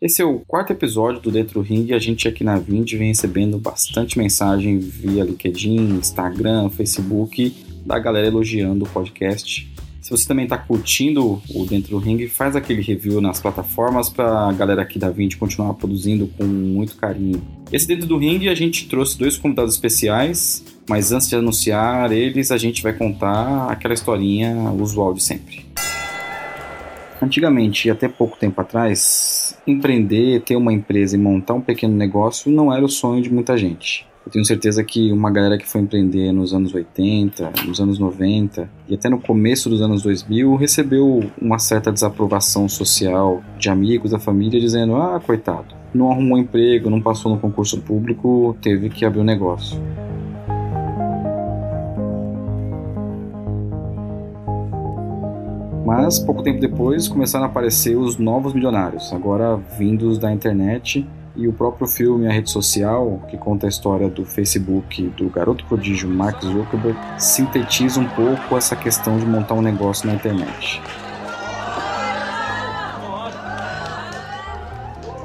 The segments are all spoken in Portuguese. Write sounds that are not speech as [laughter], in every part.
Esse é o quarto episódio do Dentro Ring e a gente aqui na Vind vem recebendo bastante mensagem via LinkedIn, Instagram, Facebook, da galera elogiando o podcast. Se você também está curtindo o Dentro do Ring, faz aquele review nas plataformas para a galera aqui da Vind continuar produzindo com muito carinho. Esse Dentro do Ring a gente trouxe dois convidados especiais, mas antes de anunciar eles, a gente vai contar aquela historinha usual de sempre. Antigamente, e até pouco tempo atrás, empreender, ter uma empresa e montar um pequeno negócio não era o sonho de muita gente. Eu tenho certeza que uma galera que foi empreender nos anos 80, nos anos 90 e até no começo dos anos 2000 recebeu uma certa desaprovação social de amigos da família dizendo: ah, coitado, não arrumou emprego, não passou no concurso público, teve que abrir um negócio. Mas pouco tempo depois começaram a aparecer os novos milionários, agora vindos da internet e o próprio filme A Rede Social, que conta a história do Facebook do garoto prodígio Mark Zuckerberg, sintetiza um pouco essa questão de montar um negócio na internet.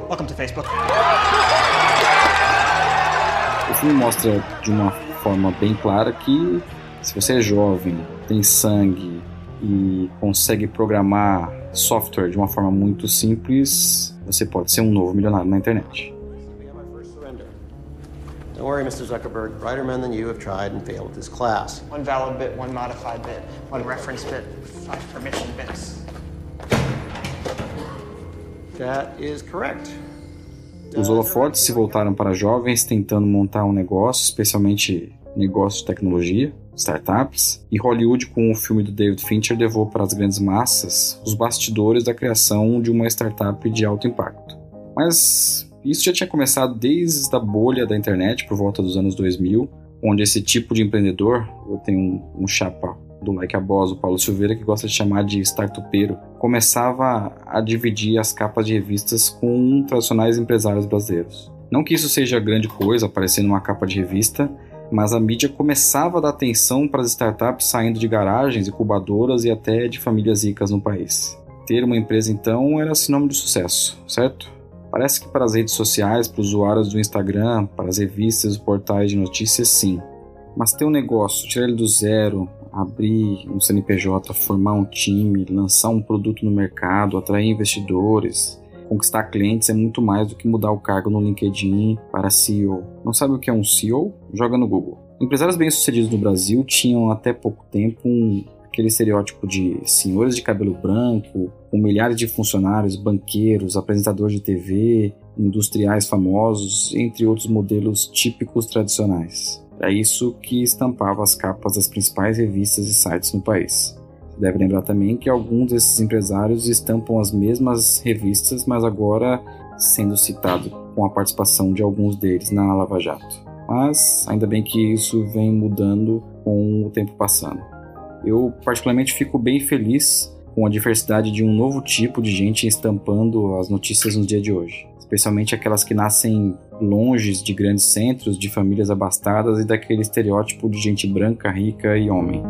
Welcome to Facebook. O filme mostra de uma forma bem clara que se você é jovem, tem sangue, e consegue programar software de uma forma muito simples, você pode ser um novo milionário na internet. Don't worry, Mr. Zuckerberg. Brighter men than you have tried and failed at this class. One valid bit, one modified bit, one reference bit, five permission bits. That is correct. Os holofotes se voltaram para jovens tentando montar um negócio, especialmente negócios de tecnologia startups, e Hollywood, com o filme do David Fincher, levou para as grandes massas os bastidores da criação de uma startup de alto impacto. Mas isso já tinha começado desde a bolha da internet, por volta dos anos 2000, onde esse tipo de empreendedor, eu tenho um, um chapa do Like a Boss, o Paulo Silveira, que gosta de chamar de startupeiro, começava a dividir as capas de revistas com tradicionais empresários brasileiros. Não que isso seja grande coisa, aparecer numa capa de revista, mas a mídia começava a dar atenção para as startups saindo de garagens, incubadoras e até de famílias ricas no país. Ter uma empresa então era sinônimo de sucesso, certo? Parece que para as redes sociais, para os usuários do Instagram, para as revistas e portais de notícias, sim. Mas ter um negócio, tirar ele do zero, abrir um CNPJ, formar um time, lançar um produto no mercado, atrair investidores, conquistar clientes é muito mais do que mudar o cargo no LinkedIn para CEO. Não sabe o que é um CEO? Joga no Google. Empresários bem-sucedidos no Brasil tinham até pouco tempo um, aquele estereótipo de senhores de cabelo branco, com milhares de funcionários, banqueiros, apresentadores de TV, industriais famosos, entre outros modelos típicos tradicionais. É isso que estampava as capas das principais revistas e sites no país. Deve lembrar também que alguns desses empresários estampam as mesmas revistas, mas agora sendo citado com a participação de alguns deles na Lava Jato. Mas ainda bem que isso vem mudando com o tempo passando. Eu particularmente fico bem feliz com a diversidade de um novo tipo de gente estampando as notícias no dia de hoje, especialmente aquelas que nascem longe de grandes centros, de famílias abastadas e daquele estereótipo de gente branca, rica e homem.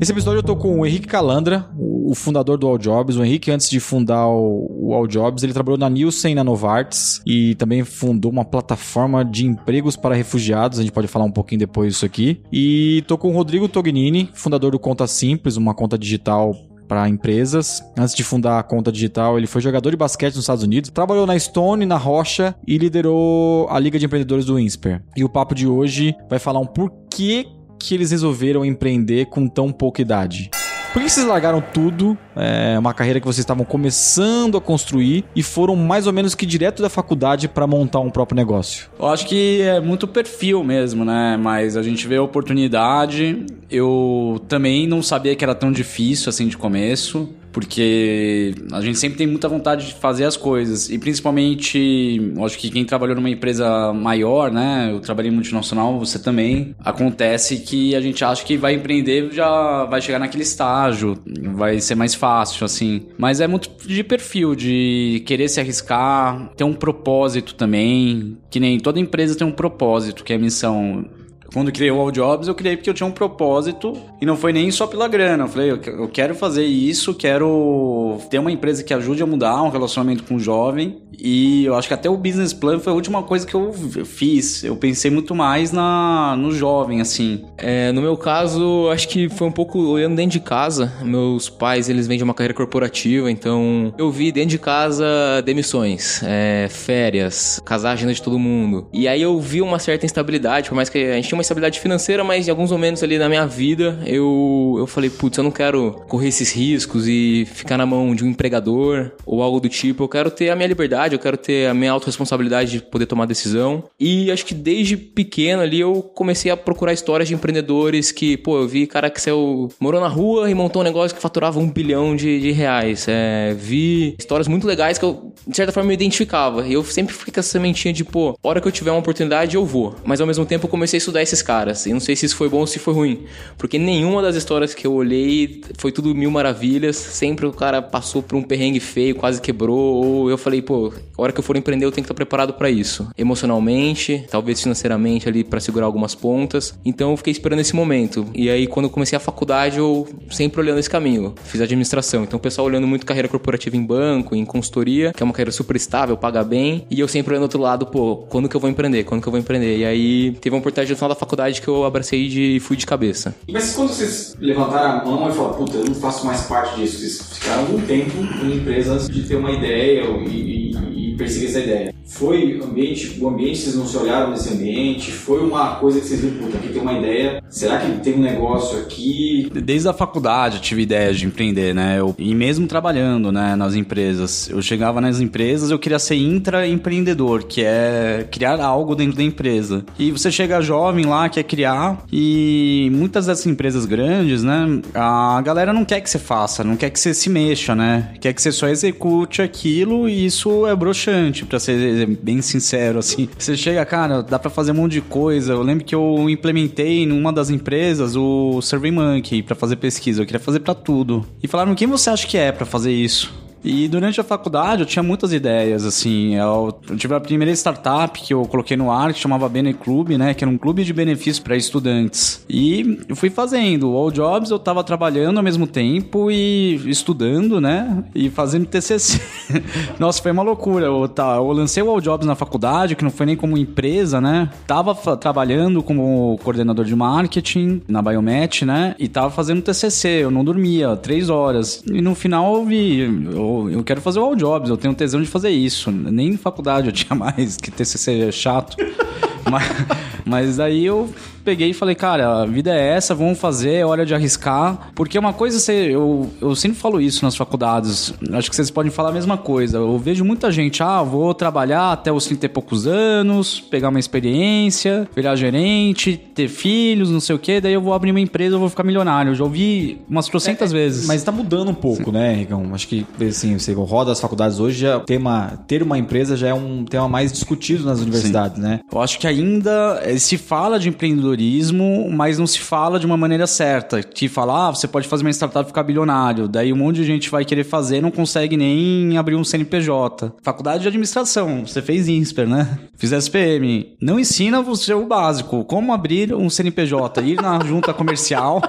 Esse episódio eu tô com o Henrique Calandra, o fundador do All Jobs. O Henrique, antes de fundar o, All Jobs, ele trabalhou na Nielsen na Novartis e também fundou uma plataforma de empregos para refugiados. A gente pode falar um pouquinho depois disso aqui. E tô com o Rodrigo Tognini, fundador do Conta Simples, uma conta digital para empresas. Antes de fundar a conta digital, ele foi jogador de basquete nos Estados Unidos, trabalhou na Stone, na Rocha e liderou a Liga de Empreendedores do INSPER. E o papo de hoje vai falar um porquê que eles resolveram empreender com tão pouca idade? Por que vocês largaram tudo, é, uma carreira que vocês estavam começando a construir e foram mais ou menos que direto da faculdade para montar um próprio negócio? Eu acho que é muito perfil mesmo, né? Mas a gente vê a oportunidade. Eu também não sabia que era tão difícil assim de começo porque a gente sempre tem muita vontade de fazer as coisas. E principalmente, acho que quem trabalhou numa empresa maior, né? Eu trabalhei em multinacional, você também. Acontece que a gente acha que vai empreender já vai chegar naquele estágio, vai ser mais fácil, assim. Mas é muito de perfil, de querer se arriscar, ter um propósito também. Que nem toda empresa tem um propósito, que é a missão Quando criei o All Jobs, eu criei porque eu tinha um propósito e não foi nem só pela grana. Eu falei, eu quero fazer isso, quero ter uma empresa que ajude a mudar um relacionamento com o jovem. E eu acho que até o business plan foi a última coisa que eu fiz. Eu pensei muito mais na no jovem, assim. É, no meu caso, acho que foi um pouco olhando dentro de casa. Meus pais, eles vêm de uma carreira corporativa, então eu vi dentro de casa demissões, é, férias, casar a agenda de todo mundo. E aí eu vi uma certa instabilidade, por mais que a gente uma estabilidade financeira, mas em alguns momentos ali na minha vida eu, eu falei, putz, eu não quero correr esses riscos e ficar na mão de um empregador ou algo do tipo. Eu quero ter a minha liberdade, eu quero ter a minha autorresponsabilidade de poder tomar decisão. E acho que desde pequeno ali eu comecei a procurar histórias de empreendedores que, pô, eu vi cara que saiu, morou na rua e montou um negócio que faturava um bilhão de, de reais. É, vi histórias muito legais que eu, de certa forma, me identificava. E eu sempre fiquei com essa sementinha de, pô, hora que eu tiver uma oportunidade, eu vou. Mas ao mesmo tempo eu comecei a estudar esses caras. E não sei se isso foi bom ou se foi ruim. Porque nenhuma das histórias que eu olhei foi tudo mil maravilhas. Sempre o cara passou por um perrengue feio, quase quebrou. Ou eu falei, pô, a hora que eu for empreender, eu tenho que estar preparado para isso. Emocionalmente, talvez financeiramente ali para segurar algumas pontas. Então eu fiquei esperando esse momento. E aí, quando eu comecei a faculdade, eu sempre olhando esse caminho. Fiz administração. Então o pessoal olhando muito carreira corporativa em banco, em consultoria, que é uma carreira super estável, paga bem. E eu sempre olhando do outro lado, pô, quando que eu vou empreender? Quando que eu vou empreender? E aí teve uma oportunidade no final da faculdade que eu abracei de fui de cabeça. Mas quando vocês levantaram a mão e falaram, puta, eu não faço mais parte disso, vocês ficaram algum tempo em empresas de ter uma ideia e, e, e perseguir essa ideia. Foi ambiente, o ambiente, vocês não se olharam nesse ambiente? Foi uma coisa que vocês viram, puta, aqui tem uma ideia, será que tem um negócio aqui? Desde a faculdade eu tive ideias de empreender, né? Eu, e mesmo trabalhando, né, nas empresas. Eu chegava nas empresas, eu queria ser intraempreendedor, que é criar algo dentro da empresa. E você chega jovem lá, quer criar, e muitas dessas empresas grandes, né, a galera não quer que você faça, não quer que você se mexa, né? Quer que você só execute aquilo e isso é broxante, para ser bem sincero, assim. Você chega, cara, dá para fazer um monte de coisa. Eu lembro que eu implementei numa das empresas o SurveyMonkey para fazer pesquisa. Eu queria fazer para tudo. E falaram, quem você acha que é para fazer isso? E durante a faculdade eu tinha muitas ideias, assim. Eu, tive a primeira startup que eu coloquei no ar, que chamava Bene Club, né? Que era um clube de benefícios para estudantes. E eu fui fazendo. O All Jobs eu tava trabalhando ao mesmo tempo e estudando, né? E fazendo TCC. [laughs] Nossa, foi uma loucura. Eu, tá, eu lancei o All Jobs na faculdade, que não foi nem como empresa, né? Tava trabalhando como coordenador de marketing na Biomet, né? E tava fazendo TCC. Eu não dormia, três horas. E no final eu vi... Eu eu, quero fazer o All Jobs, eu tenho tesão de fazer isso. Nem faculdade eu tinha [laughs] mais, que TCC é chato. mas, mas aí eu peguei e falei, cara, a vida é essa, vamos fazer, é hora de arriscar. Porque uma coisa, você, eu, eu sempre falo isso nas faculdades, acho que vocês podem falar a mesma coisa. Eu vejo muita gente, ah, vou trabalhar até os 30 e poucos anos, pegar uma experiência, virar gerente, ter filhos, não sei o quê, daí eu vou abrir uma empresa, eu vou ficar milionário. Eu já ouvi umas trocentas é, é, vezes. Mas tá mudando um pouco, Sim. né, Ricão? Acho que, assim, você roda as faculdades hoje, já tema, ter uma empresa já é um tema mais discutido nas universidades, Sim. né? Eu acho que ainda se fala de empreendedorismo mas não se fala de uma maneira certa. Que fala, ah, você pode fazer uma startup e ficar bilionário. Daí um monte de gente vai querer fazer não consegue nem abrir um CNPJ. Faculdade de administração, você fez INSPER, né? Fiz SPM. Não ensina você o básico, como abrir um CNPJ, ir na junta comercial.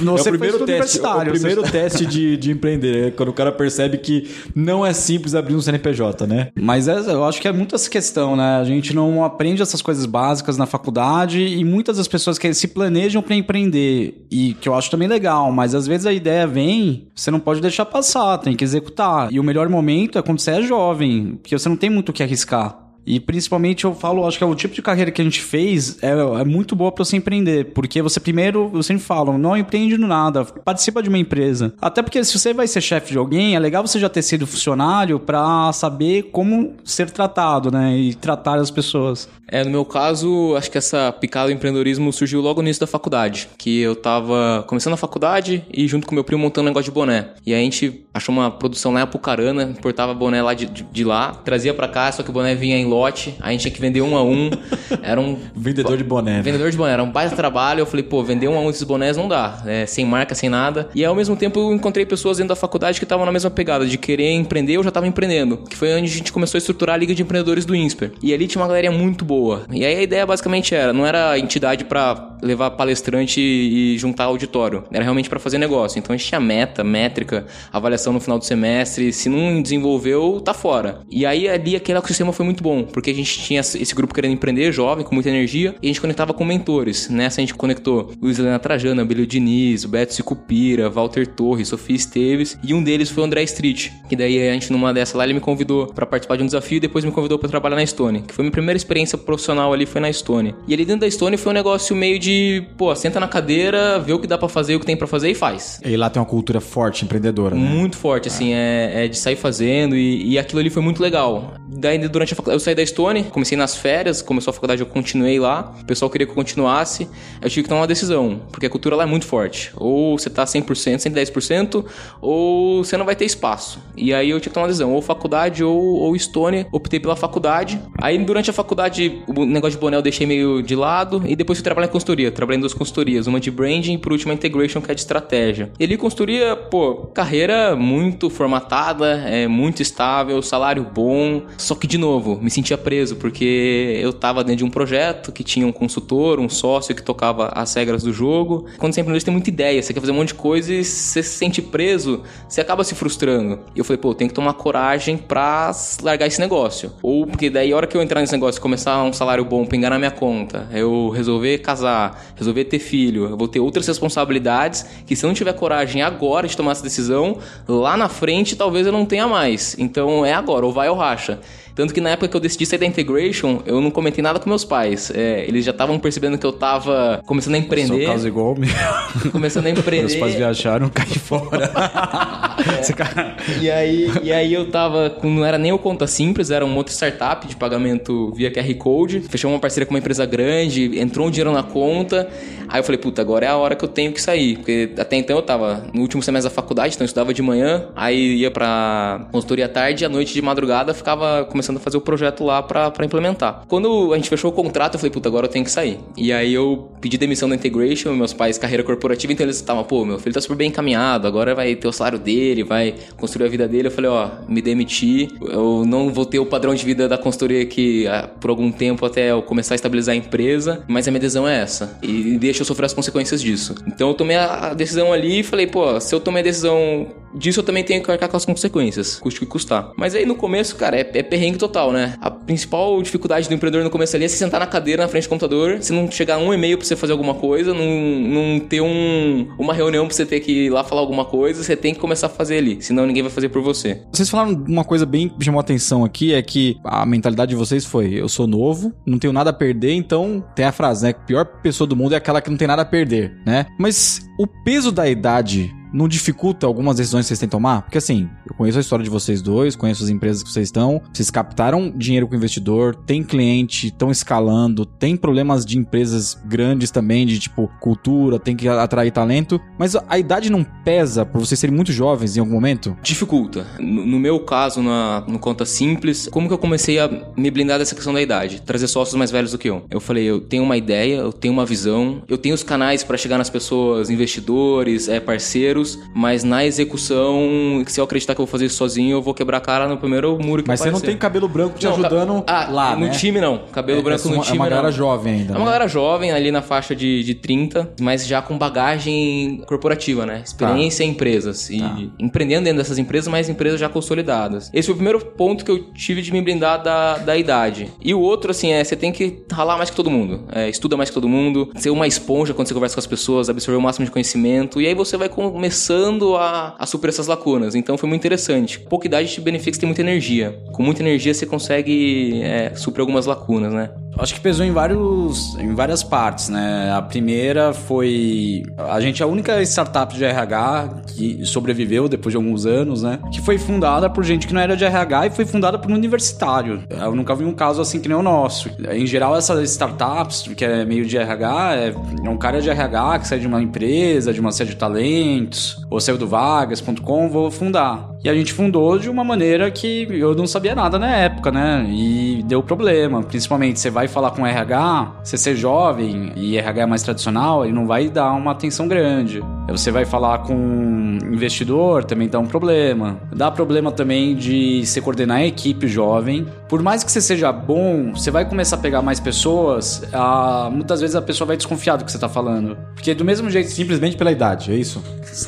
Você é o primeiro teste, o primeiro você... teste de, de empreender, é quando o cara percebe que não é simples abrir um CNPJ, né? Mas é, eu acho que é muito essa questão, né? A gente não aprende essas coisas básicas na faculdade e muitas das pessoas que se planejam para empreender e que eu acho também legal, mas às vezes a ideia vem, você não pode deixar passar, tem que executar. E o melhor momento é quando você é jovem, porque você não tem muito o que arriscar. E principalmente eu falo, acho que é o tipo de carreira que a gente fez é, é muito boa para você empreender. Porque você primeiro, eu sempre falo, não empreende no nada, participa de uma empresa. Até porque se você vai ser chefe de alguém, é legal você já ter sido funcionário para saber como ser tratado, né? E tratar as pessoas. É, no meu caso, acho que essa picada do empreendedorismo surgiu logo no início da faculdade. Que eu tava começando a faculdade e junto com meu primo montando um negócio de boné. E a gente achou uma produção lá em Apucarana, importava boné lá de, de, de lá, trazia para cá, só que o boné vinha em lote, aí a gente tinha que vender um a um. [laughs] Era um. Vendedor de boné. né? Vendedor de boné, era um baita trabalho. Eu falei, pô, vender um a um desses bonés não dá, é, sem marca, sem nada. E ao mesmo tempo eu encontrei pessoas dentro da faculdade que estavam na mesma pegada, de querer empreender, eu já tava empreendendo. Que foi onde a gente começou a estruturar a Liga de Empreendedores do INSPER. E ali tinha uma galera muito boa. E aí a ideia basicamente era, não era entidade para levar palestrante e juntar auditório, era realmente para fazer negócio. Então a gente tinha meta, métrica, avaliação no final do semestre. Se não desenvolveu, tá fora. E aí ali aquele ecossistema foi muito bom, porque a gente tinha esse grupo querendo empreender, jovem, com muita energia, e a gente conectava com mentores. Nessa a gente conectou Luiz Helena Trajana, Belio Diniz, Beto Sicupira, Walter Torres, Sofia Esteves, e um deles foi o André Street. Que daí a gente, numa dessa lá, ele me convidou para participar de um desafio e depois me convidou para trabalhar na Stone, que foi minha primeira experiência profissional ali, foi na Stone. E ali dentro da Stone foi um negócio meio de, pô, senta na cadeira, vê o que dá para fazer, o que tem para fazer e faz. E lá tem uma cultura forte, empreendedora, né? Muito forte, assim, é, é de sair fazendo e, e aquilo ali foi muito legal. Daí, durante a faculdade, eu saí da Stone, comecei nas férias, começou a faculdade, eu continuei lá, o pessoal queria que eu continuasse, eu tive que tomar uma decisão, porque a cultura lá é muito forte. Ou você tá 100%, 110%, ou você não vai ter espaço. E aí eu tive que tomar uma decisão, ou faculdade ou, ou Stone, optei pela faculdade. Aí durante a faculdade, o negócio de boné eu deixei meio de lado, e depois fui trabalhar em consultoria, trabalhei em duas consultorias, uma de branding e por último a integration, que é de estratégia. E ali consultoria, pô, carreira muito formatada, é muito estável, salário bom, só que de novo, me sentia preso, porque eu tava dentro de um projeto que tinha um consultor, um sócio que tocava as regras do jogo. Quando você é empreendedor, você tem muita ideia, você quer fazer um monte de coisa e você se sente preso, você acaba se frustrando. E eu falei, pô, tem que tomar coragem pra largar esse negócio. Ou porque daí, a hora que eu entrar nesse negócio e começar um salário bom, pingar na minha conta, eu resolver casar, resolver ter filho, eu vou ter outras responsabilidades que se eu não tiver coragem agora de tomar essa decisão, lá na frente talvez eu não tenha mais. Então é agora, ou vai ou racha. Tanto que na época que eu decidi sair da Integration, eu não comentei nada com meus pais. É, eles já estavam percebendo que eu tava começando a empreender. Seu caso igual meu. [laughs] Começando a empreender. Meus pais viajaram, caí fora. [laughs] é. e, aí, e aí eu tava. Com, não era nem o conta simples, era uma outra startup de pagamento via QR Code. Fechamos uma parceria com uma empresa grande, entrou um dinheiro na conta. Aí eu falei, puta, agora é a hora que eu tenho que sair. Porque até então eu tava no último semestre da faculdade, então eu estudava de manhã, aí ia pra consultoria à tarde e à noite de madrugada ficava começando a fazer o projeto lá pra implementar. Quando a gente fechou o contrato, eu falei, puta, agora eu tenho que sair. E aí eu pedi demissão da Integration, meus pais, carreira corporativa, então eles estavam, pô, meu filho tá super bem encaminhado, agora vai ter o salário dele, vai construir a vida dele. Eu falei, ó, me demiti, eu não vou ter o padrão de vida da consultoria que por algum tempo até eu começar a estabilizar a empresa, mas a minha decisão é essa. E deixa eu sofrer as consequências disso. Então eu tomei a decisão ali e falei, pô, se eu tomei a decisão disso, eu também tenho que arcar com as consequências, custe o que custar. Mas aí no começo, cara, é, é perrengue total, né? A principal dificuldade do empreendedor no começo ali é se sentar na cadeira na frente do computador, se não chegar um e-mail pra você fazer alguma coisa, não, não ter um, uma reunião pra você ter que ir lá falar alguma coisa, você tem que começar a fazer ali, senão ninguém vai fazer por você. Vocês falaram uma coisa bem que chamou atenção aqui, é que a mentalidade de vocês foi, eu sou novo, não tenho nada a perder, então tem a frase, né? A pior pessoa do mundo é aquela que não tem nada a perder, né? Mas o peso da idade não dificulta algumas decisões que vocês têm que tomar? Porque assim, eu conheço a história de vocês dois, conheço as empresas que vocês estão, vocês captaram dinheiro com o investidor, tem cliente, estão escalando, tem problemas de empresas grandes também, de tipo cultura, tem que atrair talento, mas a idade não pesa por vocês serem muito jovens em algum momento? Dificulta. No, meu caso, na, no Conta Simples, como que eu comecei a me blindar dessa questão da idade? Trazer sócios mais velhos do que eu. Eu falei, eu tenho uma ideia, eu tenho uma visão, eu tenho os canais para chegar nas pessoas, investidores, é, parceiros, mas na execução, se eu acreditar que eu vou fazer isso sozinho, eu vou quebrar a cara no primeiro muro que Mas você não tem cabelo branco te não, ajudando ah, lá, no né? time não. Cabelo é, branco é no uma, time É uma galera não. jovem ainda. É uma né? galera jovem, ali na faixa de, de 30, mas já com bagagem corporativa, né? Experiência em empresas. E Tá. empreendendo dentro dessas empresas, mas empresas já consolidadas. Esse foi o primeiro ponto que eu tive de me blindar da, da idade. E o outro, assim, é você tem que ralar mais que todo mundo. É, estuda mais que todo mundo, ser uma esponja quando você conversa com as pessoas, absorver o máximo de conhecimento. E aí você vai começando a, a suprir essas lacunas. Então foi muito interessante. Pouca idade te beneficia, você tem muita energia. Com muita energia você consegue é, suprir algumas lacunas, né? Acho que pesou em vários, em várias partes, né? A primeira foi a gente é a única startup de RH que sobreviveu depois de alguns anos, né? Que foi fundada por gente que não era de RH e foi fundada por um universitário. Eu nunca vi um caso assim que nem o nosso. Em geral, essas startups, que é meio de RH, é, é um cara de RH que sai de uma empresa, de uma série de talentos, ou saiu do vagas.com, vou fundar. E a gente fundou de uma maneira que eu não sabia nada na época, né? E deu problema. Principalmente, você vai falar com RH, você ser jovem e RH é mais tradicional, ele não vai dar uma atenção grande. Você vai falar com investidor, também dá um problema. Dá problema também de você coordenar a equipe jovem. Por mais que você seja bom, você vai começar a pegar mais pessoas, a... muitas vezes a pessoa vai desconfiar do que você está falando. Porque do mesmo jeito... Simplesmente pela idade, é isso?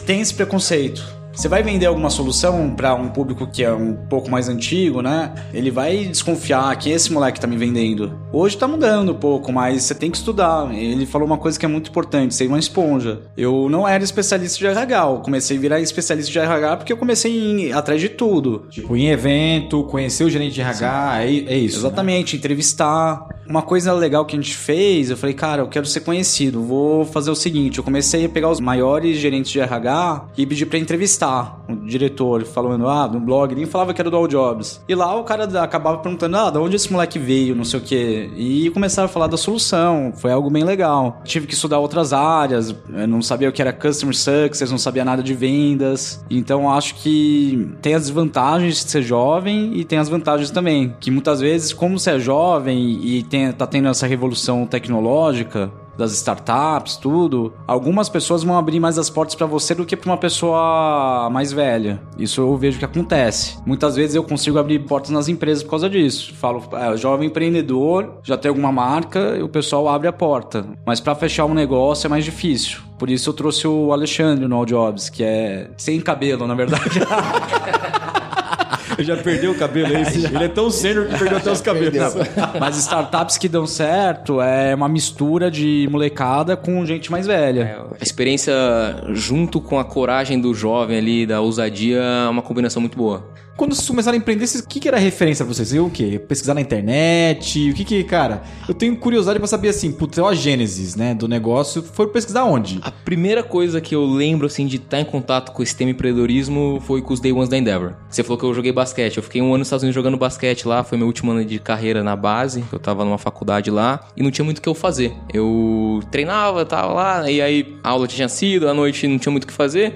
Tem esse preconceito. Você vai vender alguma solução para um público que é um pouco mais antigo, né? Ele vai desconfiar que esse moleque tá me vendendo. Hoje tá mudando um pouco, mas você tem que estudar. Ele falou uma coisa que é muito importante, ser uma esponja. Eu não era especialista de RH, eu comecei a virar especialista de RH porque eu comecei em, atrás de tudo. Tipo, em evento, conhecer o gerente de RH, é, é, isso. Né? Exatamente, né? entrevistar. Uma coisa legal que a gente fez, eu falei, cara, eu quero ser conhecido, vou fazer o seguinte, eu comecei a pegar os maiores gerentes de RH e pedir para entrevistar o diretor falando, ah, no blog, nem falava que era do All Jobs. E lá o cara acabava perguntando, ah, de onde esse moleque veio, não sei o quê. E começaram a falar da solução, foi algo bem legal. Tive que estudar outras áreas, não sabia o que era Customer Success, não sabia nada de vendas. Então acho que tem as desvantagens de ser jovem e tem as vantagens também. Que muitas vezes, como você é jovem e tem, tá tendo essa revolução tecnológica, das startups, tudo, algumas pessoas vão abrir mais as portas para você do que para uma pessoa mais velha. Isso eu vejo que acontece. Muitas vezes eu consigo abrir portas nas empresas por causa disso. Falo, é, jovem empreendedor, já tem alguma marca, e o pessoal abre a porta. Mas para fechar um negócio é mais difícil. Por isso eu trouxe o Alexandre no All Jobs, que é sem cabelo, na verdade. [laughs] já perdeu o cabelo, é isso? Ele é tão sênior que perdeu até os cabelos. Mas startups que dão certo é uma mistura de molecada com gente mais velha. É, a experiência junto com a coragem do jovem ali, da ousadia, é uma combinação muito boa. Quando vocês começaram a empreender, o que, que era referência pra vocês? Eu o quê? Pesquisar na internet? O que que, cara? Eu tenho curiosidade pra saber assim, putz, a gênesis, né, do negócio. Foi pesquisar onde? A primeira coisa que eu lembro, assim, de estar em contato com esse tema empreendedorismo foi com os Day Ones da Endeavor. Você falou que eu joguei basquete. Eu fiquei um ano nos Estados Unidos jogando basquete lá. Foi meu último ano de carreira na base. Eu tava numa faculdade lá. E não tinha muito o que eu fazer. Eu treinava, tava lá. E aí a aula tinha sido, à noite não tinha muito o que fazer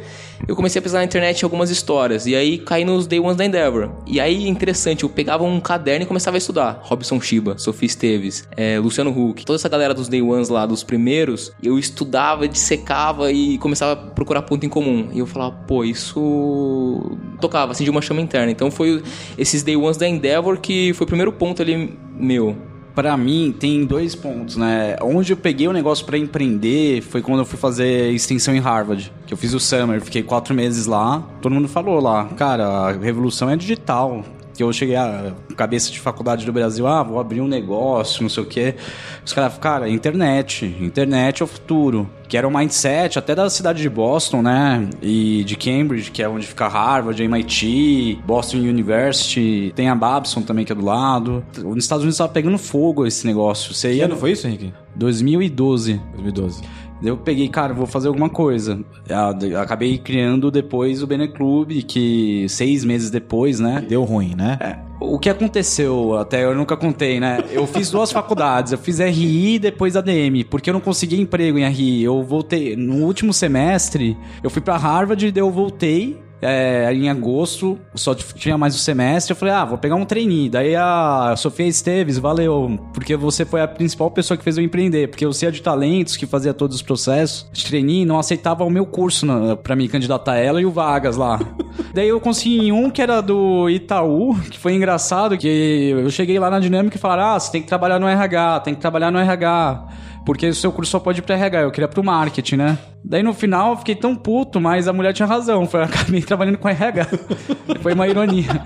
eu comecei a pesquisar na internet algumas histórias. E aí caí nos Day Ones da Endeavor. E aí, interessante, eu pegava um caderno e começava a estudar. Robson Shiba, Sophie Esteves, é, Luciano Huck, toda essa galera dos Day Ones lá, dos primeiros, eu estudava, dissecava e começava a procurar ponto em comum. E eu falava, pô, isso tocava de uma chama interna. Então foi esses Day Ones da Endeavor que foi o primeiro ponto ali meu para mim tem dois pontos, né? Onde eu peguei o negócio para empreender foi quando eu fui fazer extensão em Harvard, que eu fiz o summer, fiquei quatro meses lá. Todo mundo falou lá, cara, a revolução é digital que eu cheguei a cabeça de faculdade do Brasil, ah, vou abrir um negócio, não sei o quê. Os caras, cara, internet, internet é o futuro. Que era o mindset até da cidade de Boston, né? E de Cambridge, que é onde fica Harvard, MIT, Boston University, tem a Babson também, que é do lado. Nos Estados Unidos tava pegando fogo esse negócio. Você que ia... ano foi isso, Henrique? 2012. 2012. Eu peguei, cara, vou fazer alguma coisa. Acabei criando depois o Bene Club, que seis meses depois, né? Deu ruim, né? É. O que aconteceu, até eu nunca contei, né? Eu fiz duas faculdades, eu fiz RI e depois ADM, porque eu não consegui emprego em RI. Eu voltei, no último semestre, eu fui para Harvard, daí eu voltei, é, em agosto, só tinha mais um semestre. Eu falei, ah, vou pegar um treininho. Daí a Sofia Esteves, valeu, porque você foi a principal pessoa que fez eu empreender. Porque você é de talentos, que fazia todos os processos de treininho, não aceitava o meu curso para me candidatar ela e o Vagas lá. [laughs] Daí eu consegui um que era do Itaú, que foi engraçado, que eu cheguei lá na dinâmica e falaram, ah, você tem que trabalhar no RH, tem que trabalhar no RH. Porque o seu curso só pode ir pra RH. Eu queria pro marketing, né? Daí no final eu fiquei tão puto, mas a mulher tinha razão. Foi, eu [laughs] acabei trabalhando com RH. Foi uma ironia.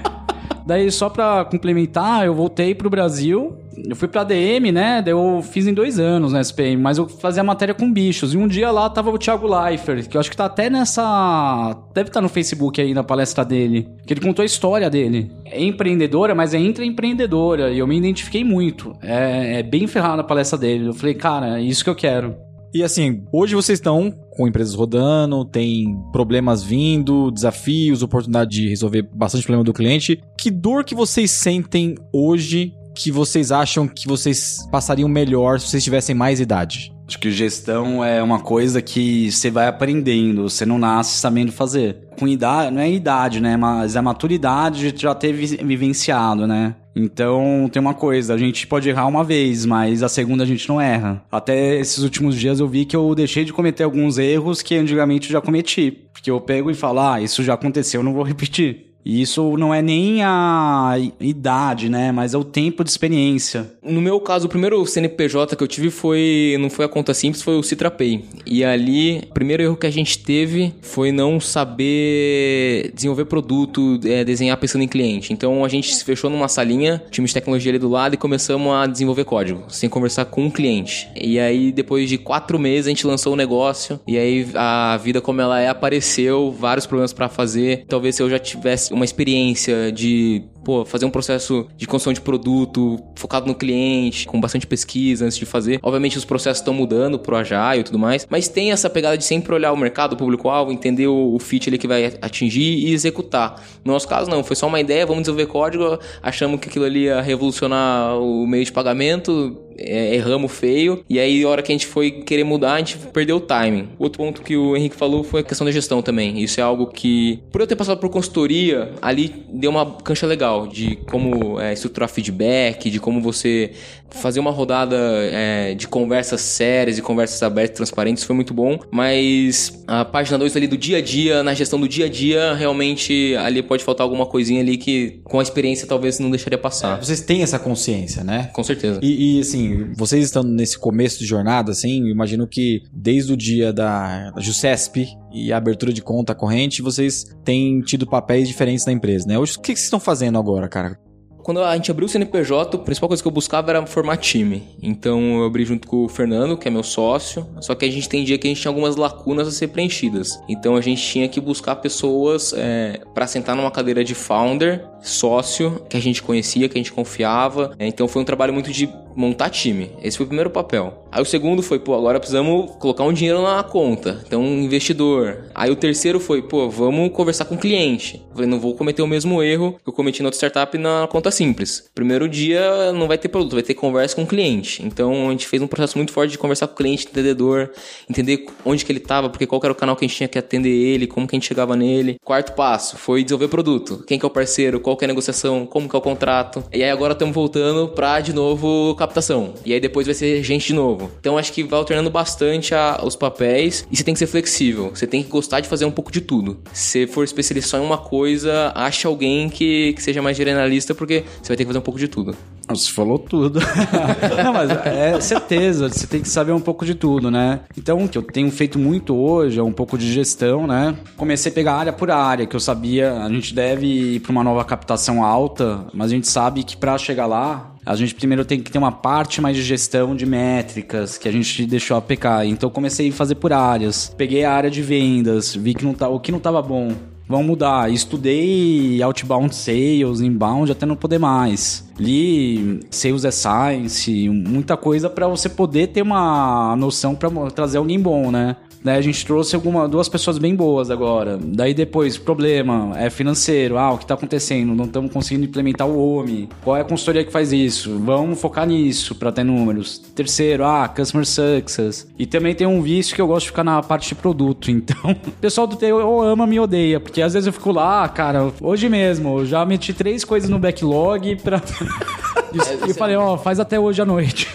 Daí, só pra complementar, eu voltei pro Brasil eu fui pra DM, né? Eu fiz em dois anos na SPM, mas eu fazia matéria com bichos. E um dia lá tava o Thiago Leifert, que eu acho que tá até nessa. Deve estar tá no Facebook aí na palestra dele. Que ele contou a história dele. É empreendedora, mas é intraempreendedora. E eu me identifiquei muito. É, é bem ferrada a palestra dele. Eu falei, cara, é isso que eu quero. E assim, hoje vocês estão com empresas rodando, tem problemas vindo, desafios, oportunidade de resolver bastante problema do cliente. Que dor que vocês sentem hoje que vocês acham que vocês passariam melhor se vocês tivessem mais idade? Acho que gestão é uma coisa que você vai aprendendo, você não nasce sabendo fazer. Com idade, não é idade, né? Mas é maturidade de já ter vivenciado, né? Então tem uma coisa, a gente pode errar uma vez, mas a segunda a gente não erra. Até esses últimos dias eu vi que eu deixei de cometer alguns erros que antigamente eu já cometi. Porque eu pego e falo, ah, isso já aconteceu, eu não vou repetir. E isso não é nem a idade, né? Mas é o tempo de experiência. No meu caso, o primeiro CNPJ que eu tive foi. Não foi a conta simples, foi o Citrapay. E ali, o primeiro erro que a gente teve foi não saber desenvolver produto, é, desenhar pensando em cliente. Então a gente se fechou numa salinha, de tecnologia ali do lado, e começamos a desenvolver código, sem conversar com o cliente. E aí, depois de quatro meses, a gente lançou o um negócio. E aí a vida como ela é apareceu, vários problemas para fazer. Talvez se eu já tivesse uma experiência de pô, fazer um processo de construção de produto focado no cliente, com bastante pesquisa antes de fazer. Obviamente os processos estão mudando pro Agile e tudo mais, mas tem essa pegada de sempre olhar o mercado, o público-alvo, entender o, o fit ali que vai atingir e executar. No nosso caso, não, foi só uma ideia, vamos desenvolver código, achamos que aquilo ali ia revolucionar o meio de pagamento, é, erramos feio, e aí a hora que a gente foi querer mudar, a gente perdeu o timing. Outro ponto que o Henrique falou foi a questão da gestão também. Isso é algo que, por eu ter passado por consultoria, ali deu uma cancha legal de como é, estruturar feedback, de como você fazer uma rodada é, de conversas sérias e conversas abertas, transparentes, foi muito bom. Mas a página 2 ali do dia a dia, na gestão do dia a dia, realmente ali pode faltar alguma coisinha ali que com a experiência talvez não deixaria passar. É, vocês têm essa consciência, né? Com certeza. E, e assim, vocês estão nesse começo de jornada, assim, imagino que desde o dia da, Jusesp e a abertura de conta corrente, vocês têm tido papéis diferentes na empresa, né? Hoje, o que vocês estão fazendo agora, cara? Quando a gente abriu o CNPJ, a principal coisa que eu buscava era formar time. Então eu abri junto com o Fernando, que é meu sócio. Só que a gente entendia que a gente tinha algumas lacunas a ser preenchidas. Então a gente tinha que buscar pessoas é, para sentar numa cadeira de founder, sócio, que a gente conhecia, que a gente confiava. É, então foi um trabalho muito de montar time. Esse foi o primeiro papel. Aí o segundo foi, pô, agora precisamos colocar um dinheiro na conta. Então, um investidor. Aí o terceiro foi, pô, vamos conversar com o cliente. Eu falei, não vou cometer o mesmo erro que eu cometi na outra startup na conta simples. Primeiro dia não vai ter produto, vai ter conversa com o cliente. Então, a gente fez um processo muito forte de conversar com o cliente, entendedor, entender onde que ele estava, porque qual era o canal que a gente tinha que atender ele, como que a gente chegava nele. Quarto passo foi desenvolver produto. Quem que é o parceiro, qual que é a negociação, como que é o contrato. E aí agora estamos voltando para de novo captação. E aí depois vai ser gente de novo. Então acho que vai alternando bastante a, os papéis e você tem que ser flexível. Você tem que gostar de fazer um pouco de tudo. Se for especialista só em uma coisa, ache alguém que, que seja mais generalista, porque você vai ter que fazer um pouco de tudo. Você falou tudo. [laughs] Não, mas é certeza, você tem que saber um pouco de tudo, né? Então, o que eu tenho feito muito hoje é um pouco de gestão, né? Comecei a pegar área por área, que eu sabia, a gente deve ir para uma nova captação alta, mas a gente sabe que para chegar lá, a gente primeiro tem que ter uma parte mais de gestão de métricas que a gente deixou a pecar. Então comecei a fazer por áreas. Peguei a área de vendas, vi que não tá, o que não estava bom. Vamos mudar. Estudei outbound sales, inbound até não poder mais. Li Sales é Science, muita coisa para você poder ter uma noção para trazer alguém bom, né? Daí a gente trouxe alguma, duas pessoas bem boas agora. Daí depois, problema é financeiro. Ah, o que está acontecendo? Não estamos conseguindo implementar o OMI. Qual é a consultoria que faz isso? Vamos focar nisso para ter números. Terceiro, ah, Customer Success. E também tem um vício que eu gosto de ficar na parte de produto. [laughs] Então, o pessoal do TI ou ama me odeia. Porque às vezes eu fico lá, cara, hoje mesmo, eu já meti três coisas no backlog pra... [laughs] e, e falei, ó, oh, faz até hoje à noite.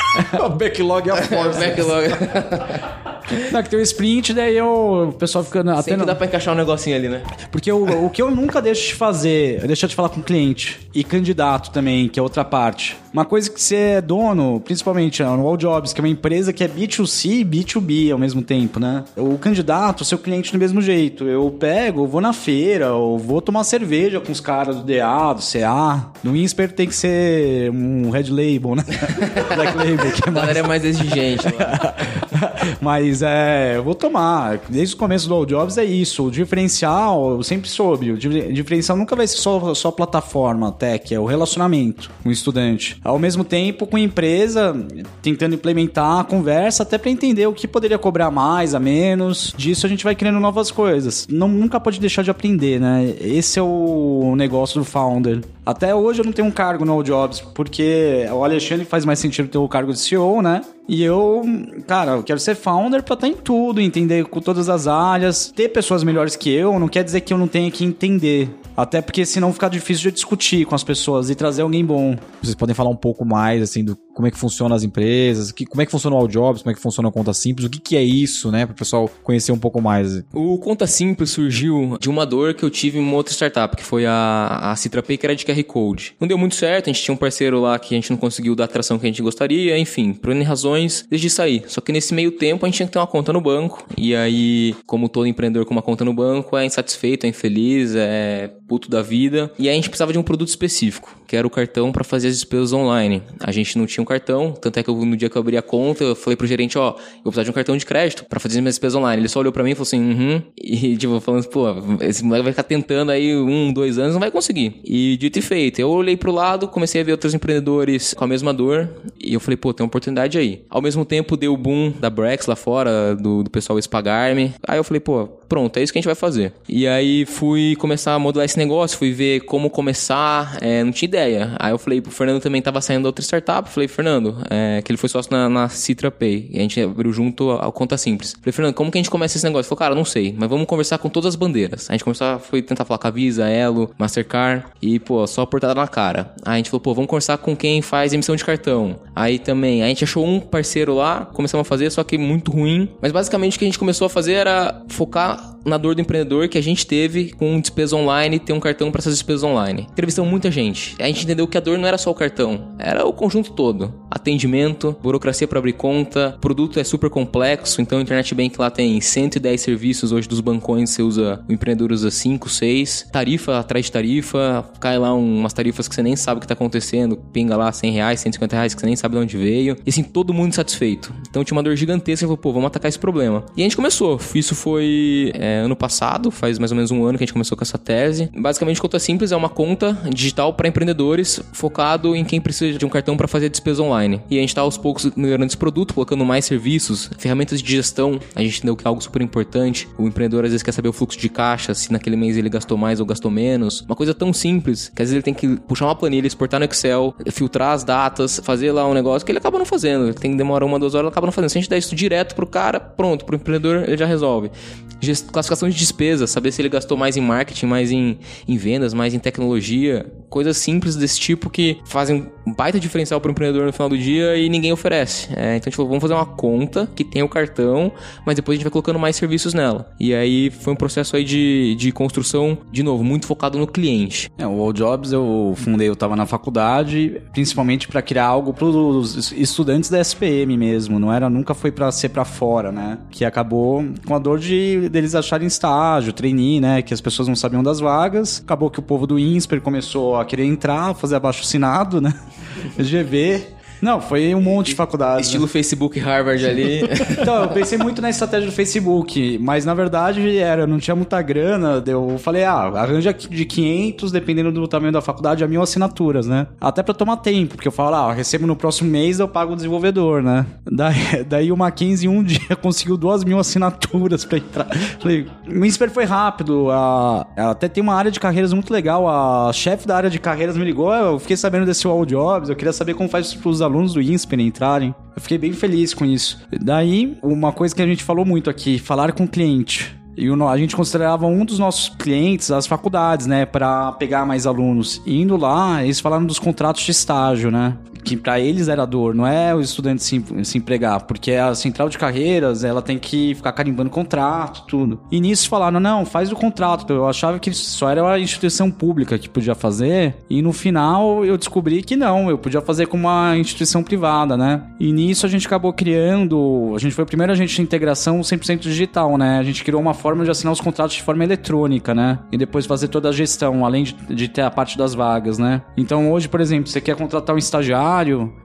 [laughs] o backlog é a força. backlog. Não, que tem o sprint, daí eu, o pessoal fica até Sempre no- dá pra encaixar um negocinho ali, né? Porque o, o que eu nunca deixo de fazer é deixar de falar com o cliente e candidato também, que é outra parte. Uma coisa que você é dono, principalmente no All Jobs, que é uma empresa que é B2C e B2B ao mesmo tempo, né? O candidato, o seu cliente do mesmo jeito. Eu pego, eu vou na feira, eu vou tomar cerveja com os caras do DA, do CA. No Insper tem que ser um Red Label, né? [laughs] Black Label, que é A mais galera é mais exigente lá. [laughs] Mas é, eu vou tomar. Desde o começo do All Jobs é isso. O diferencial, eu sempre soube. O di- diferencial nunca vai ser só, só plataforma tech, é o relacionamento com o estudante. Ao mesmo tempo, com a empresa, tentando implementar a conversa até para entender o que poderia cobrar mais, a menos. Disso a gente vai criando novas coisas. Não, nunca pode deixar de aprender, né? Esse é o negócio do founder. Até hoje eu não tenho um cargo no All Jobs, porque o Alexandre faz mais sentido ter o cargo de CEO, né? E eu, cara, eu quero ser founder pra estar em tudo, entender com todas as áreas, ter pessoas melhores que eu, não quer dizer que eu não tenha que entender. Até porque senão fica difícil de discutir com as pessoas e trazer alguém bom. Vocês podem falar um pouco mais, assim, do como é que funciona as empresas, que, como é que funciona o All Jobs, como é que funciona a conta simples, o que, que é isso, né? Para o pessoal conhecer um pouco mais. O Conta Simples surgiu de uma dor que eu tive em uma outra startup, que foi a, a CitraPay, que era de QR Code. Não deu muito certo, a gente tinha um parceiro lá que a gente não conseguiu dar a atração que a gente gostaria, enfim, por N razões, desde sair. Só que nesse meio tempo a gente tinha que ter uma conta no banco, e aí, como todo empreendedor com uma conta no banco, é insatisfeito, é infeliz, é puto da vida, e aí a gente precisava de um produto específico, que era o cartão para fazer as despesas online. A gente não tinha um cartão, tanto é que eu, no dia que eu abri a conta, eu falei pro gerente, ó, eu vou precisar de um cartão de crédito para fazer as minhas despesas online. Ele só olhou para mim e falou assim, uhum, e [laughs] tipo, falando, pô, esse moleque vai ficar tentando aí um, dois anos, não vai conseguir. E dito e feito, eu olhei pro lado, comecei a ver outros empreendedores com a mesma dor, e eu falei, pô, tem uma oportunidade aí. Ao mesmo tempo, deu o boom da Brex lá fora, do, do pessoal Espagar-me. Aí eu falei, pô, pronto, é isso que a gente vai fazer. E aí fui começar a modelar esse negócio, fui ver como começar, é, não tinha ideia. Aí eu falei pro Fernando também tava saindo da outra startup, falei, Fernando, é, que ele foi sócio na, na Citra Pay, e a gente abriu junto ao Conta Simples. Falei, Fernando, como que a gente começa esse negócio? Ele falou, cara, não sei, mas vamos conversar com todas as bandeiras. A gente começou foi tentar falar com a Visa, Elo, Mastercard, e pô, só portada na cara. Aí a gente falou, pô, vamos conversar com quem faz emissão de cartão. Aí também, a gente achou um parceiro lá, começamos a fazer, só que muito ruim. Mas basicamente o que a gente começou a fazer era focar na dor do empreendedor que a gente teve com despesa online, ter um cartão para essas despesas online. Entrevistamos muita gente. A gente entendeu que a dor não era só o cartão, era o conjunto todo. Atendimento, burocracia para abrir conta, produto é super complexo, então o Internet Bank lá tem 110 serviços hoje dos bancões, você usa, o empreendedor usa 5, 6, tarifa atrás de tarifa, cai lá umas tarifas que você nem sabe o que tá acontecendo, pinga lá 100 reais, 150 reais que você nem sabe de onde veio, e assim, todo mundo insatisfeito. Então tinha uma dor gigantesca, falou, pô, vamos atacar esse problema. E a gente começou, isso foi é, ano passado, faz mais ou menos um ano que a gente começou com essa tese. Basicamente, Conta Simples é uma conta digital para empreendedores focado em quem precisa de um cartão para fazer despesa online. E a gente está aos poucos melhorando esse produto, colocando mais serviços, ferramentas de gestão. A gente entendeu que é algo super importante. O empreendedor às vezes quer saber o fluxo de caixa, se naquele mês ele gastou mais ou gastou menos. Uma coisa tão simples que às vezes ele tem que puxar uma planilha, exportar no Excel, filtrar as datas, fazer lá um negócio que ele acaba não fazendo. Ele tem que demorar uma, duas horas, ele acaba não fazendo. Se a gente der isso direto pro cara, pronto, pro empreendedor ele já resolve. Classificação de despesas, saber se ele gastou mais em marketing, mais em, em vendas, mais em tecnologia, coisas simples desse tipo que fazem um baita diferencial pro empreendedor no final do dia e ninguém oferece. É, então a gente falou, vamos fazer uma conta que tem o cartão, mas depois a gente vai colocando mais serviços nela. E aí foi um processo aí de, de construção, de novo, muito focado no cliente. É, o All Jobs eu fundei, eu tava na faculdade, principalmente para criar algo pros estudantes da SPM mesmo, não era, nunca foi para ser para fora, né? Que acabou com a dor de deles acharem estágio, trainee, né? Que as pessoas não sabiam das vagas. Acabou que o povo do INSPER começou a querer entrar, fazer abaixo assinado, né? [laughs] GV. Não, foi um monte de faculdade. Estilo Facebook Harvard ali. [laughs] Então, eu pensei muito na estratégia do Facebook, mas na verdade era, não tinha muita grana. Eu falei, ah, arranja de 500, dependendo do tamanho da faculdade, a mil assinaturas, né? Até pra tomar tempo, porque eu falo, ah, eu recebo no próximo mês, eu pago o desenvolvedor, né? Daí, [laughs] daí o Mackenzie um dia [laughs] conseguiu duas mil assinaturas pra entrar. Falei, o Insper foi rápido, a, até tem uma área de carreiras muito legal. A chefe da área de carreiras me ligou, eu fiquei sabendo desse All Jobs, eu queria saber como faz pros alunos do INSPER entrarem. Eu fiquei bem feliz com isso. Daí, uma coisa que a gente falou muito aqui, falar com o cliente. E a gente considerava um dos nossos clientes as faculdades, né, Pra pegar mais alunos. E indo lá, eles falaram dos contratos de estágio, né? Que para eles era dor, não é o estudante se, se empregar, porque a central de carreiras, ela tem que ficar carimbando contrato, tudo. E nisso falaram, não, faz o contrato. Eu achava que só era a instituição pública que podia fazer, e no final eu descobri que não, eu podia fazer com uma instituição privada, né? E nisso a gente acabou criando, a gente foi o primeiro agente de integração 100% digital, né? A gente criou uma forma de assinar os contratos de forma eletrônica, né? E depois fazer toda a gestão, além de, de ter a parte das vagas, né? Então hoje, por exemplo, você quer contratar um estagiário,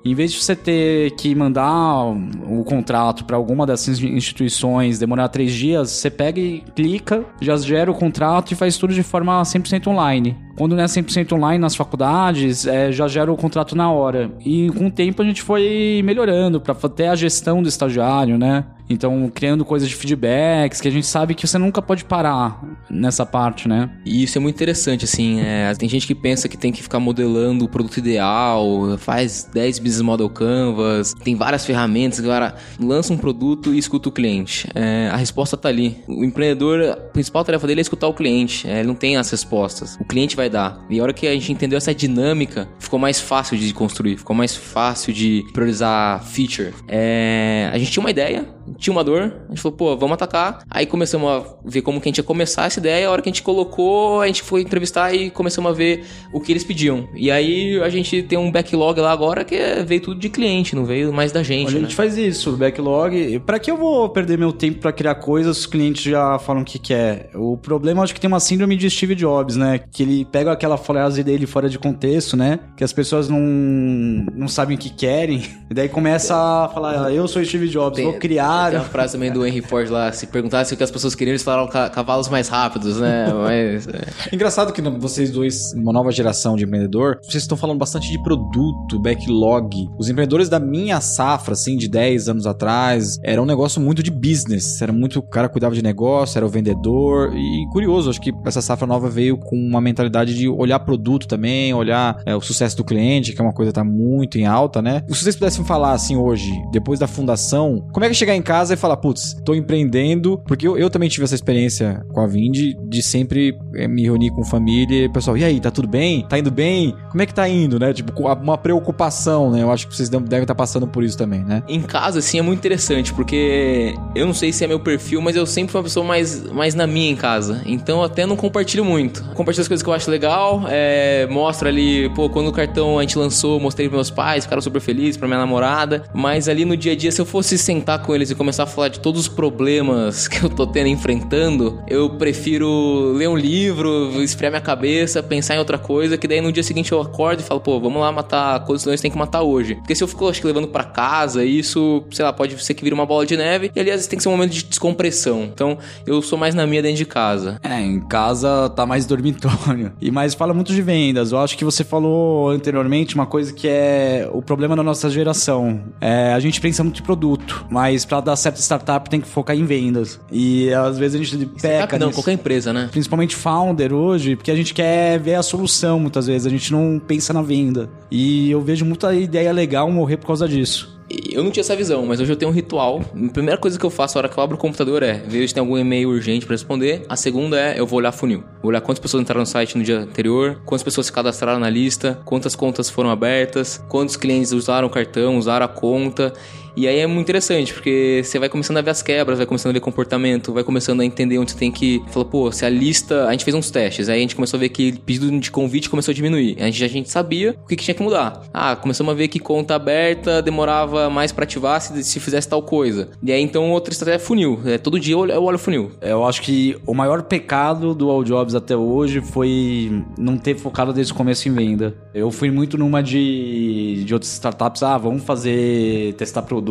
em vez de você ter que mandar o contrato para alguma dessas instituições, demorar três dias, você pega e clica, já gera o contrato e faz tudo de forma 100% online. Quando não é 100% online nas faculdades, é, já gera o contrato na hora. E com o tempo a gente foi melhorando para ter a gestão do estagiário, né? Então, criando coisas de feedbacks, que a gente sabe que você nunca pode parar nessa parte, né? E isso é muito interessante, assim. É, tem gente que pensa que tem que ficar modelando o produto ideal, faz 10 business model canvas, tem várias ferramentas, agora lança um produto e escuta o cliente. É, a resposta tá ali. O empreendedor, a principal tarefa dele é escutar o cliente. É, ele não tem as respostas. O cliente vai dar. E a hora que a gente entendeu essa dinâmica, ficou mais fácil de construir, ficou mais fácil de priorizar feature. É, a gente tinha uma ideia, tinha uma dor, a gente falou, pô, vamos atacar. Aí começamos a ver como que a gente ia começar essa ideia. A hora que a gente colocou, a gente foi entrevistar e começamos a ver o que eles pediam. E aí a gente tem um backlog lá agora que é, veio tudo de cliente, não veio mais da gente. A gente né? faz isso, backlog. Para que eu vou perder meu tempo para criar coisas? Os clientes já falam o que quer. O problema acho que tem uma síndrome de Steve Jobs, né? Que ele pega aquela frase dele fora de contexto, né? Que as pessoas não, não sabem o que querem. [laughs] E daí começa a falar, eu sou Steve Jobs, Tem- vou criar. Tem uma frase também do Henry Ford lá, se perguntasse o que as pessoas queriam, eles falaram ca- cavalos mais rápidos, né? [laughs] Mas. é. Engraçado que vocês dois, uma nova geração de empreendedor, vocês estão falando bastante de produto, backlog. Os empreendedores da minha safra, assim, de 10 anos atrás, era um negócio muito de business. Era muito. O cara cuidava de negócio, era o vendedor. E curioso, acho que essa safra nova veio com uma mentalidade de olhar produto também, olhar é, o sucesso do cliente, que é uma coisa que tá muito em alta, né? Se vocês pudessem falar assim hoje, depois da fundação, como é que chegar em casa e falar, putz, tô empreendendo, porque eu, eu também tive essa experiência com a Vind de sempre eh, me reunir com família e pessoal, e aí, tá tudo bem? Tá indo bem? Como é que tá indo, né? Tipo, uma preocupação, né? Eu acho que vocês devem estar passando por isso também, né? Em casa, assim, é muito interessante, porque eu não sei se é meu perfil, mas eu sempre fui uma pessoa mais, mais na minha em casa. Então até não compartilho muito. Compartilho as coisas que eu acho legal, é, mostro ali, pô, quando o cartão a gente lançou, mostrei pros meus pais, ficaram super felizes, pra minha namorada. Mas ali no dia a dia, se eu fosse sentar com eles começar a falar de todos os problemas [laughs] que eu tô tendo, enfrentando, eu prefiro ler um livro, esfriar minha cabeça, pensar em outra coisa, que daí no dia seguinte eu acordo e falo, pô, vamos lá matar coisas que nós tem que matar hoje. Porque se eu fico, acho que, levando pra casa, isso, sei lá, pode ser que vire uma bola de neve, e ali às vezes tem que ser um momento de descompressão. Então, eu sou mais na minha dentro de casa. É, em casa tá mais [laughs] dormitório. E mais fala muito de vendas. Eu acho que você falou anteriormente uma coisa que é o problema da nossa geração. É, a gente pensa muito em produto, mas pra dar certo startup tem que focar em vendas. E às vezes a gente peca não, nisso. qualquer empresa, né? Principalmente founder hoje, porque a gente quer ver a solução muitas vezes, a gente não pensa na venda. E eu vejo muita ideia legal morrer por causa disso. Eu não tinha essa visão, mas hoje eu tenho um ritual. A primeira coisa que eu faço na hora que eu abro o computador é ver se tem algum e-mail urgente pra responder. A segunda é eu vou olhar funil. Vou olhar quantas pessoas entraram no site no dia anterior, quantas pessoas se cadastraram na lista, quantas contas foram abertas, quantos clientes usaram o cartão, usaram a conta. E aí é muito interessante, porque você vai começando a ver as quebras, vai começando a ver comportamento, vai começando a entender onde você tem que. Fala, pô, se a lista. A gente fez uns testes, aí a gente começou a ver que pedido de convite começou a diminuir. A gente, a gente sabia o que, que tinha que mudar. Ah, começamos a ver que conta aberta demorava mais pra ativar se, se fizesse tal coisa. E aí então outra estratégia é funil. É, todo dia eu eu olho funil. Eu acho que o maior pecado do All Jobs até hoje foi não ter focado desde o começo em venda. Eu fui muito numa de, de outras startups, ah, vamos fazer, testar produto.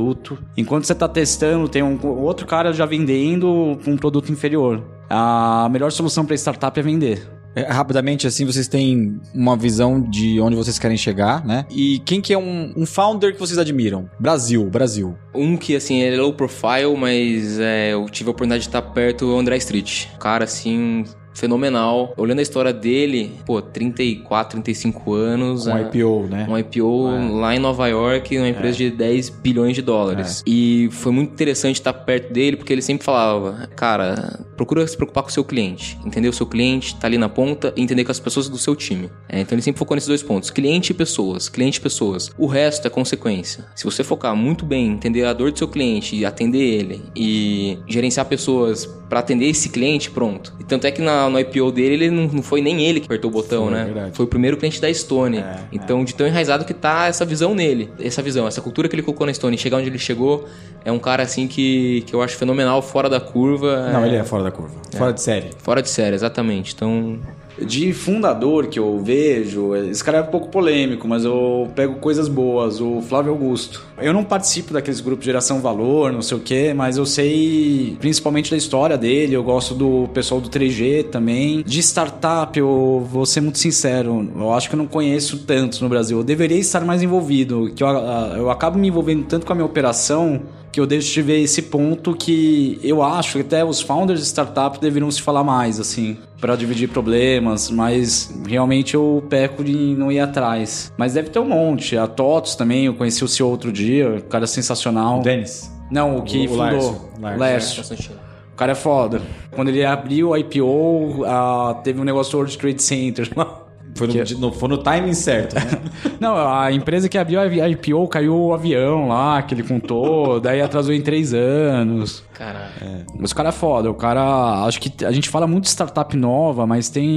Enquanto você tá testando, tem um outro cara já vendendo com um produto inferior. A melhor solução para startup é vender. É, rapidamente, assim, vocês têm uma visão de onde vocês querem chegar, né? E quem que é um, um founder que vocês admiram? Brasil, Brasil. Um que, assim, ele é low profile, mas é, eu tive a oportunidade de estar perto do André Street. Um cara, assim, fenomenal. Olhando a história dele, pô, 34, 35 anos. Um é, IPO, né? Um IPO É. lá em Nova York, uma empresa de 10 bilhões de dólares. E foi muito interessante estar perto dele, porque ele sempre falava, cara, procura se preocupar com o seu cliente. Entender o seu cliente, tá ali na ponta, e entender com as pessoas do seu time. É, então ele sempre focou nesses dois pontos: cliente e pessoas. Cliente e pessoas. O resto é consequência. Se você focar muito bem, entender a dor do seu cliente e atender ele, e gerenciar pessoas para atender esse cliente, pronto. E tanto é que na, no IPO dele, ele não, não foi nem ele que apertou o botão, Foi, né? verdade. Foi o primeiro cliente da Stone. É, então, de tão enraizado que tá essa visão nele. Essa visão, essa cultura que ele colocou na Stone, chegar onde ele chegou, é um cara assim que, que eu acho fenomenal, fora da curva. Não, ele é fora da curva. Fora de série. Fora de série, exatamente. Então, De fundador que eu vejo, esse cara é um pouco polêmico, mas eu pego coisas boas. O Flávio Augusto. Eu não participo daqueles grupos geração valor, não sei o quê, mas eu sei principalmente da história dele. Eu gosto do pessoal do 3G também. De startup, eu vou ser muito sincero, eu acho que eu não conheço tantos no Brasil. Eu deveria estar mais envolvido, que eu, eu acabo me envolvendo tanto com a minha operação que eu deixo de ver esse ponto que eu acho que até os founders de startup deveriam se falar mais, assim, para dividir problemas, mas realmente eu peco de não ir atrás. Mas deve ter um monte. A TOTOS também, eu conheci o seu outro dia, o cara é sensacional. O Dennis. Não, o que O- fundou. Lércio. Lércio. Lércio. Constantino. O cara é foda. Quando ele abriu o IPO, ah, teve um negócio do World Trade Center lá. Foi no, de- no- foi no timing certo, né? [laughs] Não, a empresa que abriu a IPO caiu o avião lá, que ele contou, daí atrasou em três anos. Caralho. Os cara é foda. O cara. Acho que a gente fala muito de startup nova, mas tem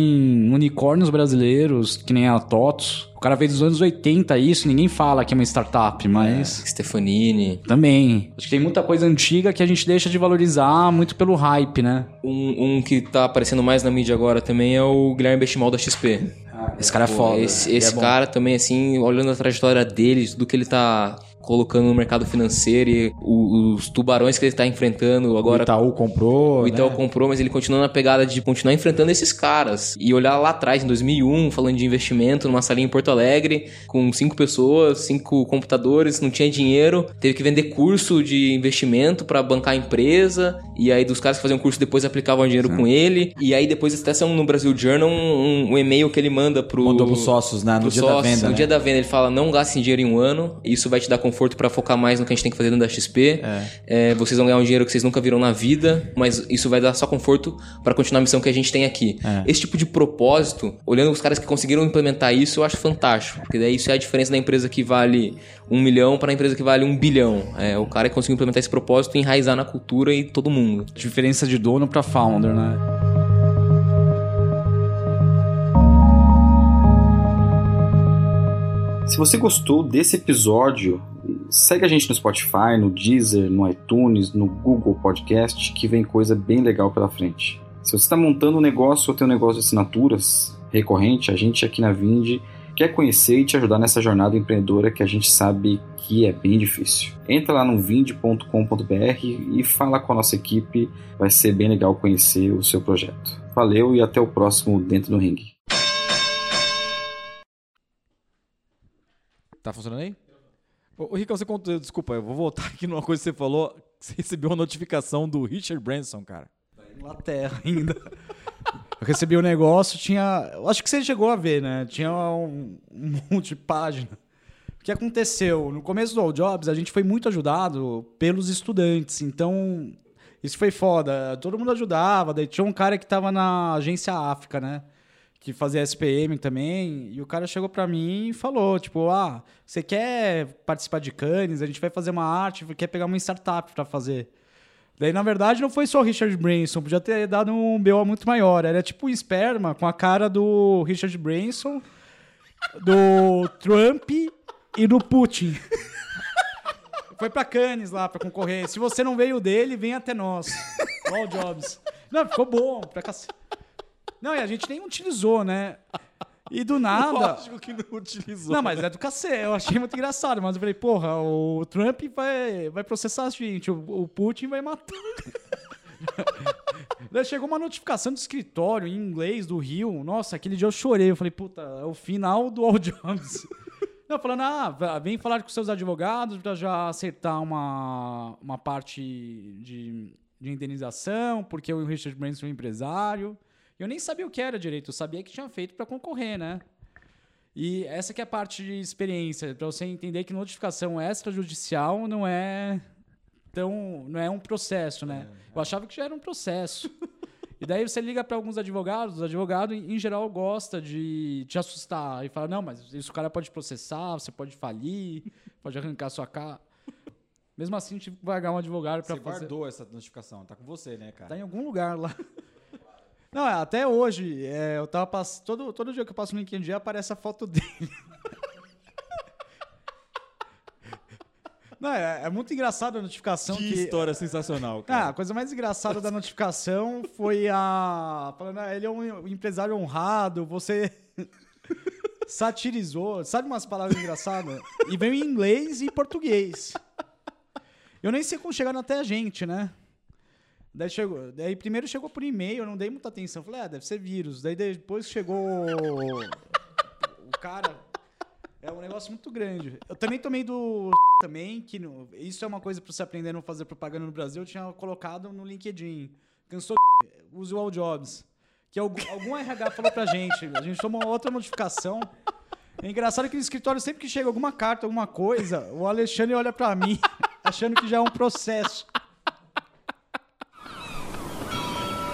unicórnios brasileiros, que nem a TOTOS. O cara veio dos anos 80 isso, ninguém fala que é uma startup, mas. Stefanini. Também. Acho que tem muita coisa antiga que a gente deixa de valorizar muito pelo hype, né? Um, um que tá aparecendo mais na mídia agora também é o Guilherme Bestimal da XP. Esse cara é foda. Esse, Ele esse é cara também, assim, olhando a trajetória dele, tudo que ele tá colocando no mercado financeiro e o- os tubarões que ele tá enfrentando agora. o Itaú comprou. O Itaú né? comprou, mas ele continua na pegada de continuar enfrentando esses caras. E olhar lá atrás, em 2001, falando de investimento numa salinha em Porto Alegre, com cinco pessoas, cinco computadores, não tinha dinheiro, teve que vender curso de investimento para bancar a empresa. E aí, dos caras que faziam curso depois aplicavam dinheiro com ele. E aí, depois, até saiu no Brasil Journal um, um e-mail que ele manda pro. Mandou pros sócios, né? No dia da venda. No né? dia da venda, ele fala: não gastem dinheiro em um ano, isso vai te dar conforto para focar mais no que a gente tem que fazer dentro da XP. É, vocês vão ganhar um dinheiro que vocês nunca viram na vida, mas isso vai dar só conforto para continuar a missão que a gente tem aqui. É. Esse tipo de propósito, olhando os caras que conseguiram implementar isso, eu acho fantástico, porque daí isso é a diferença da empresa que vale um milhão para a empresa que vale um bilhão. É o cara que conseguiu implementar esse propósito e enraizar na cultura e todo mundo. Diferença de dono pra founder, né? Se você gostou desse episódio, segue a gente no Spotify, no Deezer, no iTunes, no Google Podcast, que vem coisa bem legal pela frente. Se você está montando um negócio ou tem um negócio de assinaturas recorrente, a gente aqui na Vind quer conhecer e te ajudar nessa jornada empreendedora que a gente sabe que é bem difícil. Entra lá no vind.com.br e fala com a nossa equipe, vai ser bem legal conhecer o seu projeto. Valeu e até o próximo Dentro do Ring. Tá funcionando aí? Ô, você contou. Desculpa, eu vou voltar [laughs] aqui numa coisa que você falou. Você recebeu uma notificação do Richard Branson, cara. Inglaterra ainda. [laughs] Eu recebi o negócio, tinha. Acho que você chegou a ver, né? Tinha um, um [laughs] monte de página. O que aconteceu? No começo do All Jobs, a gente foi muito ajudado pelos estudantes. Então, isso foi foda. Todo mundo ajudava. Daí tinha um cara que tava na agência África, né? Que fazia SPM também. E o cara chegou pra mim e falou: tipo, ah, você quer participar de Cannes? A gente vai fazer uma arte, quer pegar uma startup pra fazer. Daí, na verdade, não foi só o Richard Branson, podia ter dado um BO muito maior. Era tipo um esperma com a cara do Richard Branson, do Trump e do Putin. Foi pra Cannes lá pra concorrer. Se você não veio dele, vem até nós. All Jobs. Não, ficou bom pra cacete. Não, e a gente nem utilizou, né? E do [laughs] nada. Lógico que não utilizou. Não, mas é do cacete. Eu achei muito engraçado. Mas eu falei, porra, o Trump vai, vai processar a gente, o, o Putin vai matar. [laughs] Daí chegou uma notificação do escritório em inglês do Rio. Nossa, aquele dia eu chorei. Eu falei, puta, é o final do All Jobs. [laughs] Não, falando, ah, vem falar com seus advogados pra já acertar uma, uma parte de, de indenização, porque o Richard Branson é um empresário. Eu nem sabia o que era direito, eu sabia que tinha feito para concorrer, né? E essa que é a parte de experiência, para você entender que notificação extrajudicial não é tão, não é um processo, né? É, Eu achava que já era um processo. E daí você liga para alguns advogados, o advogado em geral gosta de te assustar e fala: "Não, mas isso o cara pode processar, você pode falir, pode arrancar sua cara". Mesmo assim, tive que pagar um advogado para fazer. Você guardou essa notificação, tá com você, né, cara? Tá em algum lugar lá. [laughs] Não, até hoje, é, eu tava passando. Todo, todo dia que eu passo no LinkedIn aparece a foto dele. [laughs] Não, é, é, muito engraçado a notificação. Que, que história sensacional, cara. Ah, a coisa mais engraçada da notificação foi a. Falando, ah, ele é um empresário honrado, você [laughs] satirizou. Sabe umas palavras engraçadas? E veio em inglês e português. Eu nem sei como chegaram até a gente, né? Daí, chegou, daí primeiro chegou por e-mail, eu não dei muita atenção. Falei, ah, deve ser vírus. Daí depois chegou o cara. É um negócio muito grande. Eu também tomei do [laughs] também, que no, isso é uma coisa para você aprender a não fazer propaganda no Brasil. Eu tinha colocado no LinkedIn. Cansou [laughs] use o All Jobs. Que algum, algum RH falou pra gente. A gente tomou outra notificação. É engraçado que no escritório, sempre que chega alguma carta, alguma coisa, o Alexandre olha para mim, [laughs] achando que já é um processo.